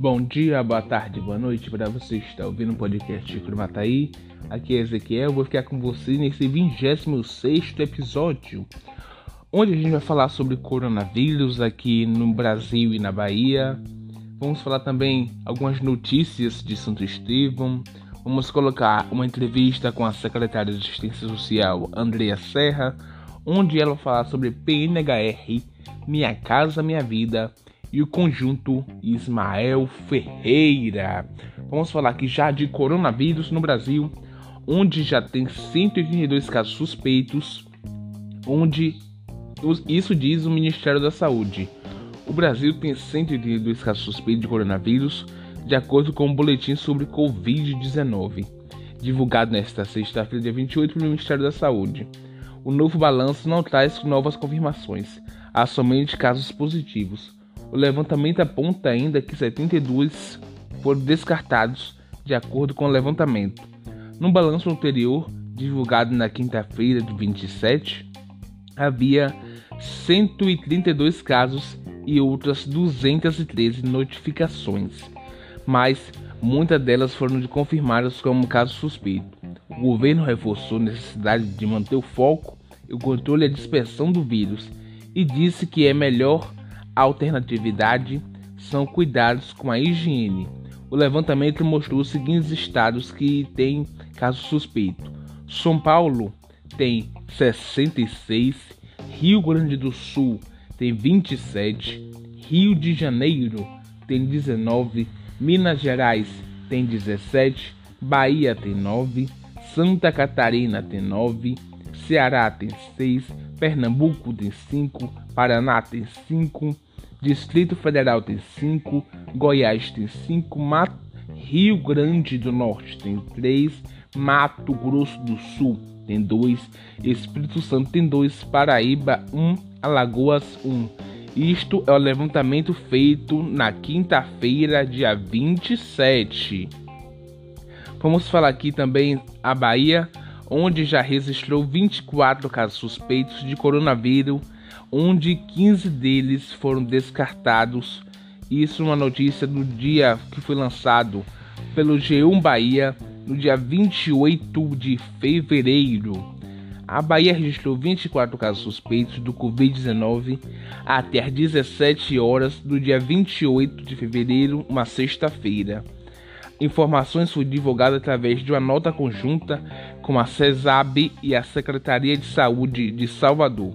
Bom dia, boa tarde, boa noite para você que está ouvindo o podcast Chico Mataí. Aqui é Ezequiel, vou ficar com você nesse 26 episódio, onde a gente vai falar sobre coronavírus aqui no Brasil e na Bahia. Vamos falar também algumas notícias de Santo Estevão. Vamos colocar uma entrevista com a secretária de Assistência Social, Andrea Serra, onde ela vai falar sobre PNHR, Minha Casa Minha Vida e o conjunto Ismael Ferreira. Vamos falar aqui já de coronavírus no Brasil, onde já tem 182 casos suspeitos, onde isso diz o Ministério da Saúde. O Brasil tem 182 casos suspeitos de coronavírus, de acordo com o um boletim sobre Covid-19, divulgado nesta sexta-feira, dia 28, pelo Ministério da Saúde. O novo balanço não traz novas confirmações, há somente casos positivos. O levantamento aponta ainda que 72 foram descartados, de acordo com o levantamento. No balanço anterior, divulgado na quinta-feira de 27, havia 132 casos e outras 213 notificações, mas muitas delas foram confirmadas como caso suspeito. O governo reforçou a necessidade de manter o foco e o controle e a dispersão do vírus e disse que é melhor alternatividade são cuidados com a higiene. O levantamento mostrou os seguintes estados que têm caso suspeito: São Paulo tem 66, Rio Grande do Sul tem 27, Rio de Janeiro tem 19, Minas Gerais tem 17, Bahia tem 9, Santa Catarina tem 9, Ceará tem 6, Pernambuco tem 5, Paraná tem 5, Distrito Federal tem 5, Goiás tem 5, Rio Grande do Norte tem 3, Mato Grosso do Sul tem 2, Espírito Santo tem 2, Paraíba 1, um, Alagoas 1. Um. Isto é o levantamento feito na quinta-feira, dia 27. Vamos falar aqui também a Bahia, onde já registrou 24 casos suspeitos de coronavírus onde 15 deles foram descartados. Isso uma notícia do dia que foi lançado pelo G1 Bahia no dia 28 de fevereiro. A Bahia registrou 24 casos suspeitos do Covid-19 até às 17 horas do dia 28 de fevereiro, uma sexta-feira. Informações foram divulgadas através de uma nota conjunta com a CESAB e a Secretaria de Saúde de Salvador.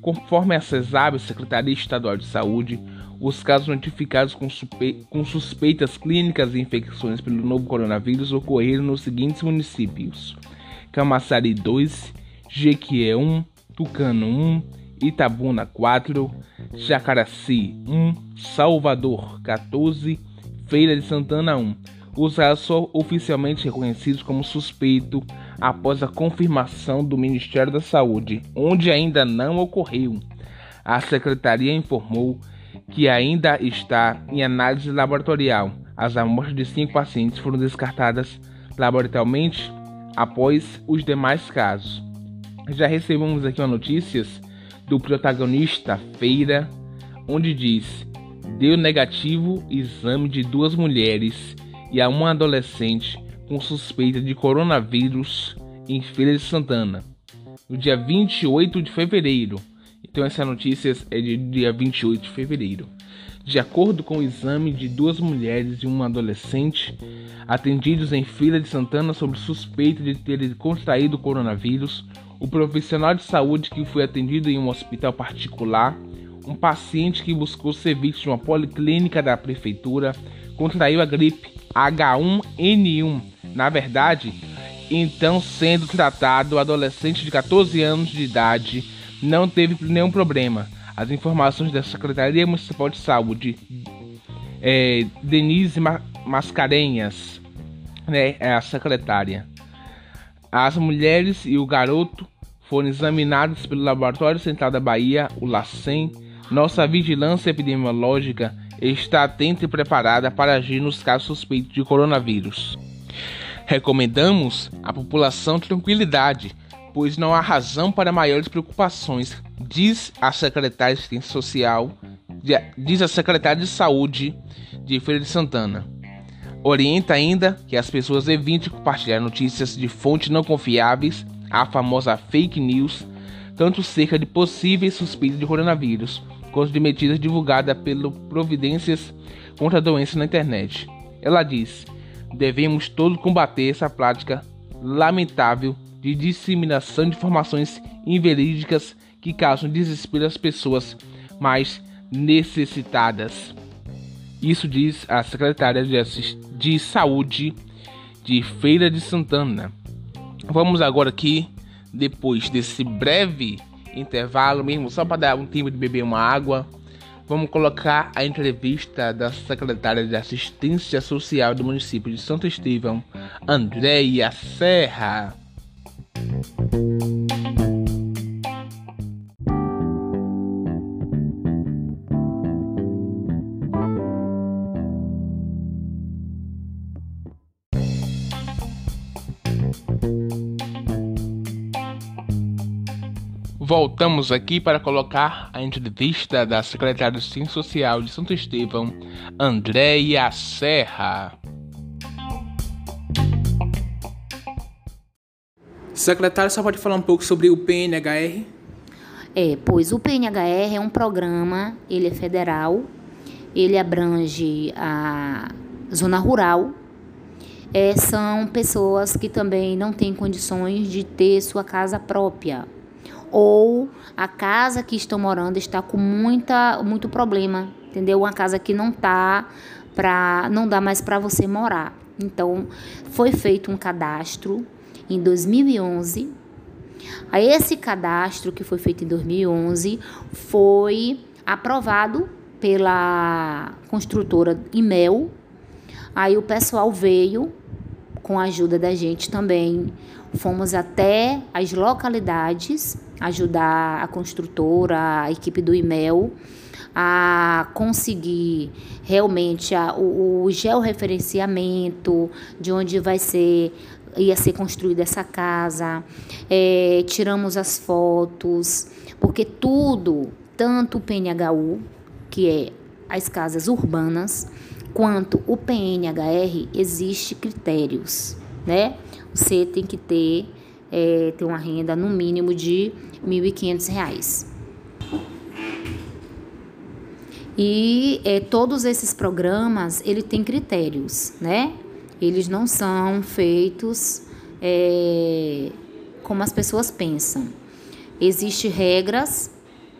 Conforme a CESAB, Secretaria Estadual de Saúde, os casos notificados com, com, suspeitas clínicas e infecções pelo novo coronavírus ocorreram nos seguintes municípios: Camaçari 2, Jequié 1, Tucano 1, Itabuna 4, Jacaraci 1, Salvador 14, Feira de Santana 1. Os casos são oficialmente reconhecidos como suspeito após a confirmação do Ministério da Saúde, onde ainda não ocorreu. A secretaria informou que ainda está em análise laboratorial. As amostras de cinco pacientes foram descartadas laboratorialmente após os demais casos. Já recebemos aqui uma notícias do protagonista Feira, onde diz: deu negativo exame de duas mulheres e a uma adolescente com suspeita de coronavírus em Feira de Santana, no dia 28 de fevereiro. Então, essa notícia é de dia 28 de fevereiro. De acordo com o exame de duas mulheres e um adolescente atendidos em Feira de Santana sobre suspeita de terem contraído coronavírus, o profissional de saúde que foi atendido em um hospital particular, um paciente que buscou serviço de uma policlínica da prefeitura, contraiu a gripe H1N1 na verdade, então sendo tratado, o adolescente de 14 anos de idade não teve nenhum problema. As informações da Secretaria Municipal de Saúde, é, Denise Mascarenhas, né, é a secretária. As mulheres e o garoto foram examinados pelo Laboratório Central da Bahia, o LACEN. Nossa vigilância epidemiológica está atenta e preparada para agir nos casos suspeitos de coronavírus. Recomendamos à população tranquilidade, pois não há razão para maiores preocupações. diz a secretária de Assistência Social, diz a secretária de Saúde de Feira de Santana. Orienta ainda que as pessoas evitem compartilhar notícias de fontes não confiáveis, a famosa fake news, tanto cerca de possíveis suspeitas de coronavírus, quanto de medidas divulgadas pelo Providências contra a doença na internet. Ela diz: devemos todos combater essa prática lamentável de disseminação de informações inverídicas que causam desespero às pessoas mais necessitadas. Isso diz a secretária de Saúde de Feira de Santana. Vamos agora aqui, depois desse breve intervalo, mesmo só para dar um tempo de beber uma água, vamos colocar a entrevista da secretária de Assistência Social do município de Santo Estevão, Andréia Serra. Voltamos aqui para colocar a entrevista da secretária de Ciência Social de Santo Estevão, Andréia Serra. Secretária, só pode falar um pouco sobre o PNHR? É, pois o PNHR é um programa, ele é federal, ele abrange a zona rural. É, são pessoas que também não têm condições de ter sua casa própria, ou a casa que estão morando está com muita muito problema, entendeu? Uma casa que não tá para não dá mais para você morar. Então, foi feito um cadastro em 2011. A esse cadastro que foi feito em 2011 foi aprovado pela construtora Imel. Aí o pessoal veio com a ajuda da gente também. Fomos até as localidades ajudar a construtora, a equipe do IMEL a conseguir realmente a, o, o georreferenciamento de onde vai ser ia ser construída essa casa, é, tiramos as fotos, porque tudo, tanto o PNHU, que é as casas urbanas, quanto o PNHR, existe critérios, né? Você tem que ter, é, ter uma renda no mínimo de R$ 1.500. E é, todos esses programas, ele tem critérios, né? Eles não são feitos é, como as pessoas pensam. Existem regras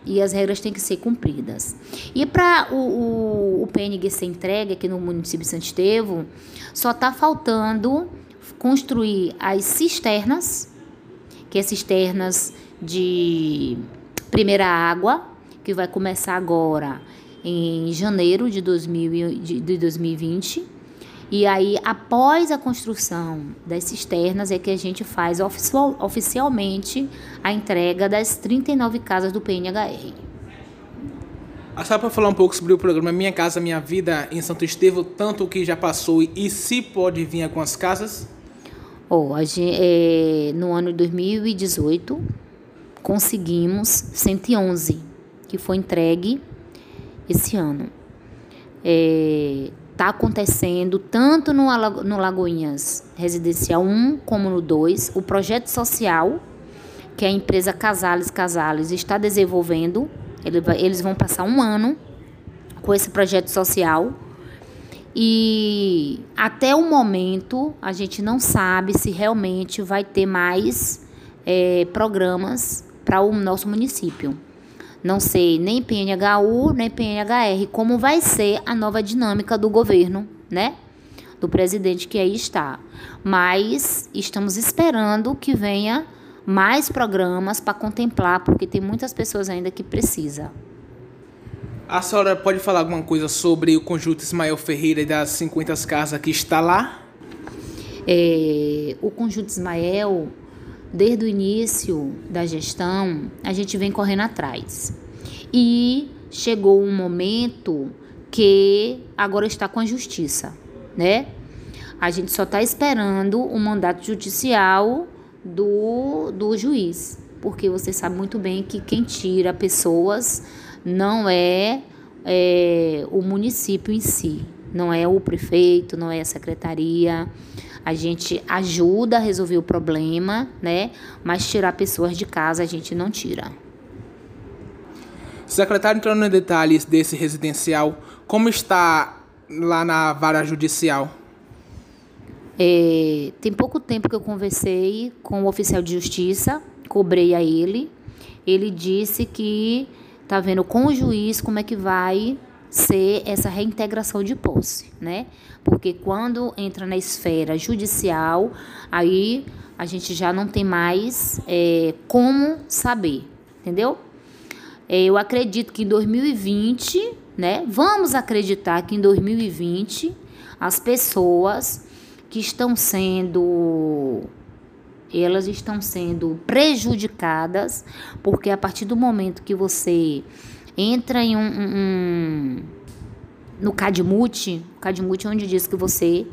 e as regras têm que ser cumpridas. E para o, o, o PNG ser entregue aqui no município de Santo só está faltando construir as cisternas, que é cisternas de primeira água, que vai começar agora em janeiro de, 2000, de 2020. E aí, após a construção das cisternas, é que a gente faz oficial, oficialmente a entrega das 39 casas do PNHR. A senhora pode falar um pouco sobre o programa Minha Casa Minha Vida em Santo Estevão, tanto que já passou e se pode vir com as casas? Oh, a gente, é, no ano de 2018, conseguimos 111, que foi entregue esse ano. Está é, tá acontecendo tanto no, no Lagoinhas Residencial 1 como no 2, o projeto social que a empresa Casales Casales está desenvolvendo. Ele eles vão passar um ano com esse projeto social. E até o momento a gente não sabe se realmente vai ter mais é, programas para o nosso município. Não sei nem PNHU, nem PNHR, como vai ser a nova dinâmica do governo, né? Do presidente que aí está. Mas estamos esperando que venha mais programas para contemplar, porque tem muitas pessoas ainda que precisam. A senhora pode falar alguma coisa sobre o conjunto Ismael Ferreira e das 50 casas que está lá? É, o conjunto Ismael desde o início da gestão, a gente vem correndo atrás. E chegou um momento que agora está com a justiça, né? A gente só está esperando o mandato judicial do, do juiz. porque você sabe muito bem que quem tira pessoas não é, é o município em si, não é o prefeito, não é a secretaria. A gente ajuda a resolver o problema, né? Mas tirar pessoas de casa a gente não tira. Secretário, entrando em detalhes desse residencial, como está lá na vara judicial? É, tem pouco tempo que eu conversei com o oficial de justiça, cobrei a ele. Ele disse que está vendo com o juiz como é que vai ser essa reintegração de posse, né? Porque quando entra na esfera judicial, aí a gente já não tem mais é, como saber, entendeu? É, eu acredito que em 2020, né? Vamos acreditar que em 2020 as pessoas que estão sendo elas estão sendo prejudicadas porque a partir do momento que você entra em um, um, no Cadmute, Cadmute é onde diz que você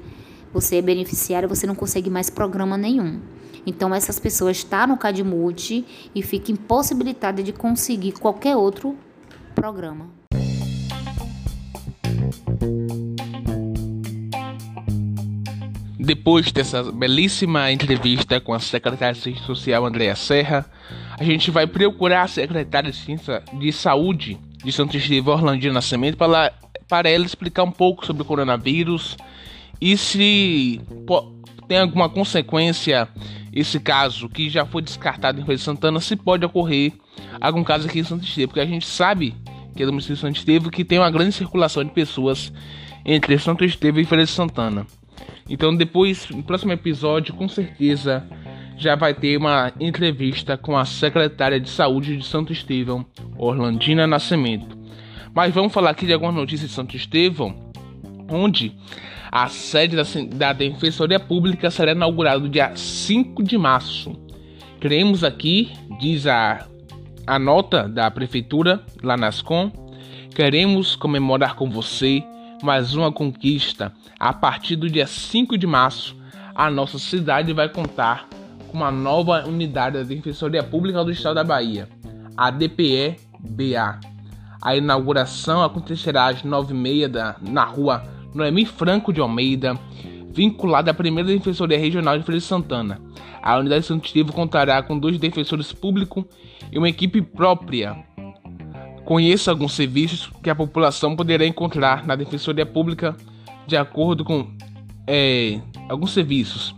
você é beneficiário, você não consegue mais programa nenhum. Então essas pessoas estão tá no Cadmute e ficam impossibilitadas de conseguir qualquer outro programa. Depois dessa belíssima entrevista com a secretária de Ciência Social Andréa Serra, a gente vai procurar a secretária de Ciência de Saúde de Santo Estevão Orlandina Nascimento para, para ela explicar um pouco sobre o coronavírus e se tem alguma consequência esse caso que já foi descartado em Feira de Santana, se pode ocorrer algum caso aqui em Santo Estevão, porque a gente sabe que é do município de Santo Estevão que tem uma grande circulação de pessoas entre Santo Estevão e Feira de Santana. Então depois, no próximo episódio, com certeza já vai ter uma entrevista com a secretária de saúde de Santo Estevão, Orlandina Nascimento. Mas vamos falar aqui de algumas notícias de Santo Estevão, onde a sede da, da Defensoria Pública será inaugurada no dia 5 de março. Queremos aqui, diz a, a nota da Prefeitura lá nas Com, queremos comemorar com você mais uma conquista. A partir do dia 5 de março, a nossa cidade vai contar com uma nova unidade da Defensoria Pública do Estado da Bahia, a DPE-BA. A inauguração acontecerá às 9h30 na rua Noemi Franco de Almeida, vinculada à primeira Defensoria Regional de Feira de Santana. A unidade Santistivo contará com dois defensores públicos e uma equipe própria Conheça alguns serviços que a população poderá encontrar na Defensoria Pública de acordo com é, alguns serviços.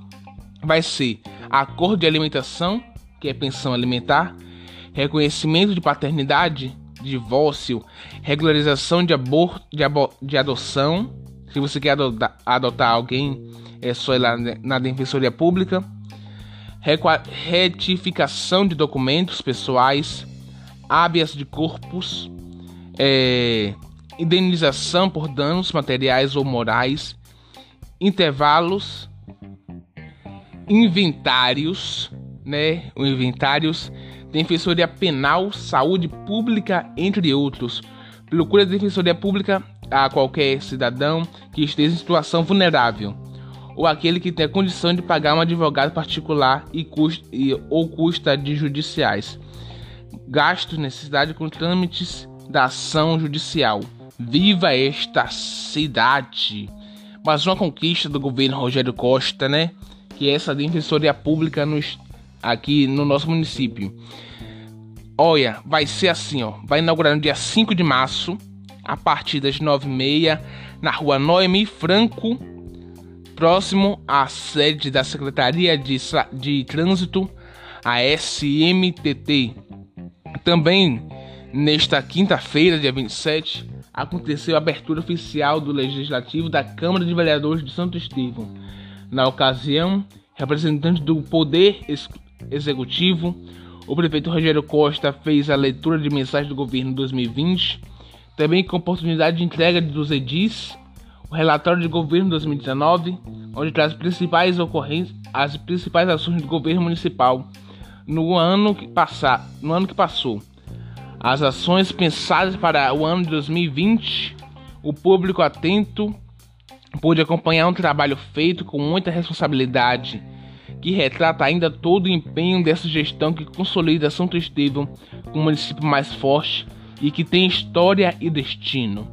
Vai ser acordo de alimentação, que é pensão alimentar, reconhecimento de paternidade, divórcio, regularização de aborto, de, abo de adoção. Se você quer adotar, adotar alguém, é só ir lá na Defensoria Pública. Retificação de documentos pessoais, habeas de corpus, é, indenização por danos materiais ou morais, intervalos, inventários, né? O inventários, defensoria penal, saúde pública, entre outros. Procura a defensoria pública a qualquer cidadão que esteja em situação vulnerável ou aquele que tenha condição de pagar um advogado particular e, custa, e ou custa de judiciais gastos, necessidade com trâmites da ação judicial. Viva esta cidade! Mas uma conquista do governo Rogério Costa, né? Que é essa defensoria pública nos, aqui no nosso município. Olha, vai ser assim, ó. Vai inaugurar no dia 5 de março, a partir das 9h30, na rua Noemi Franco, próximo à sede da Secretaria de, de Trânsito, a SMTT. Também nesta quinta-feira, dia 27, aconteceu a abertura oficial do Legislativo da Câmara de Vereadores de Santo Estevão. Na ocasião, representante do Poder Executivo, o prefeito Rogério Costa fez a leitura de mensagem do governo 2020, também com oportunidade de entrega dos edis, o relatório de governo 2019, onde traz as principais ocorrências, as principais ações do governo municipal no ano que passar, no ano que passou. As ações pensadas para o ano de 2020, o público atento pôde acompanhar um trabalho feito com muita responsabilidade, que retrata ainda todo o empenho dessa gestão que consolida Santo Estevão como município mais forte e que tem história e destino.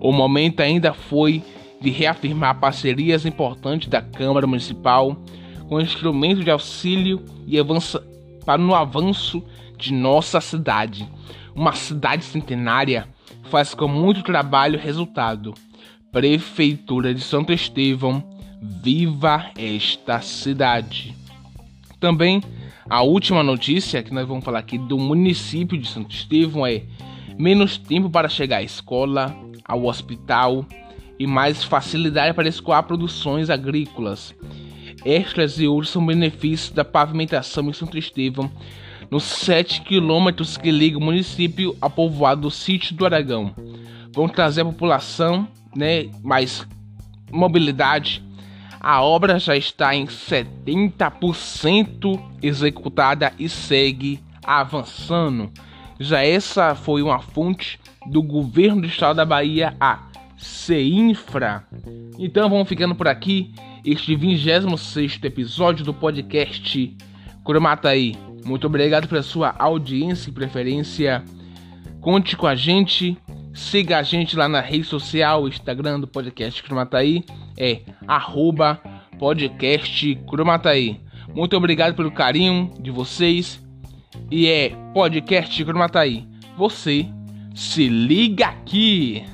O momento ainda foi de reafirmar parcerias importantes da Câmara Municipal com instrumentos de auxílio e avança para no avanço de nossa cidade. Uma cidade centenária faz com muito trabalho resultado. Prefeitura de Santo Estevão, viva esta cidade. Também a última notícia que nós vamos falar aqui do município de Santo Estevão é menos tempo para chegar à escola, ao hospital e mais facilidade para escoar produções agrícolas. Extras e outros são benefícios da pavimentação em Santo Estevão, nos 7 quilômetros que ligam o município ao povoado do Sítio do Aragão. Vão trazer a população né, mais mobilidade. A obra já está em 70% executada e segue avançando. Já essa foi uma fonte do governo do estado da Bahia, a CEINFRA. Então vamos ficando por aqui. Este 26 episódio do podcast Curumataí. Muito obrigado pela sua audiência e preferência. Conte com a gente. Siga a gente lá na rede social, Instagram do podcast Curumataí. É arroba podcast Curumataí. Muito obrigado pelo carinho de vocês. E é podcast Cromataí. Você se liga aqui!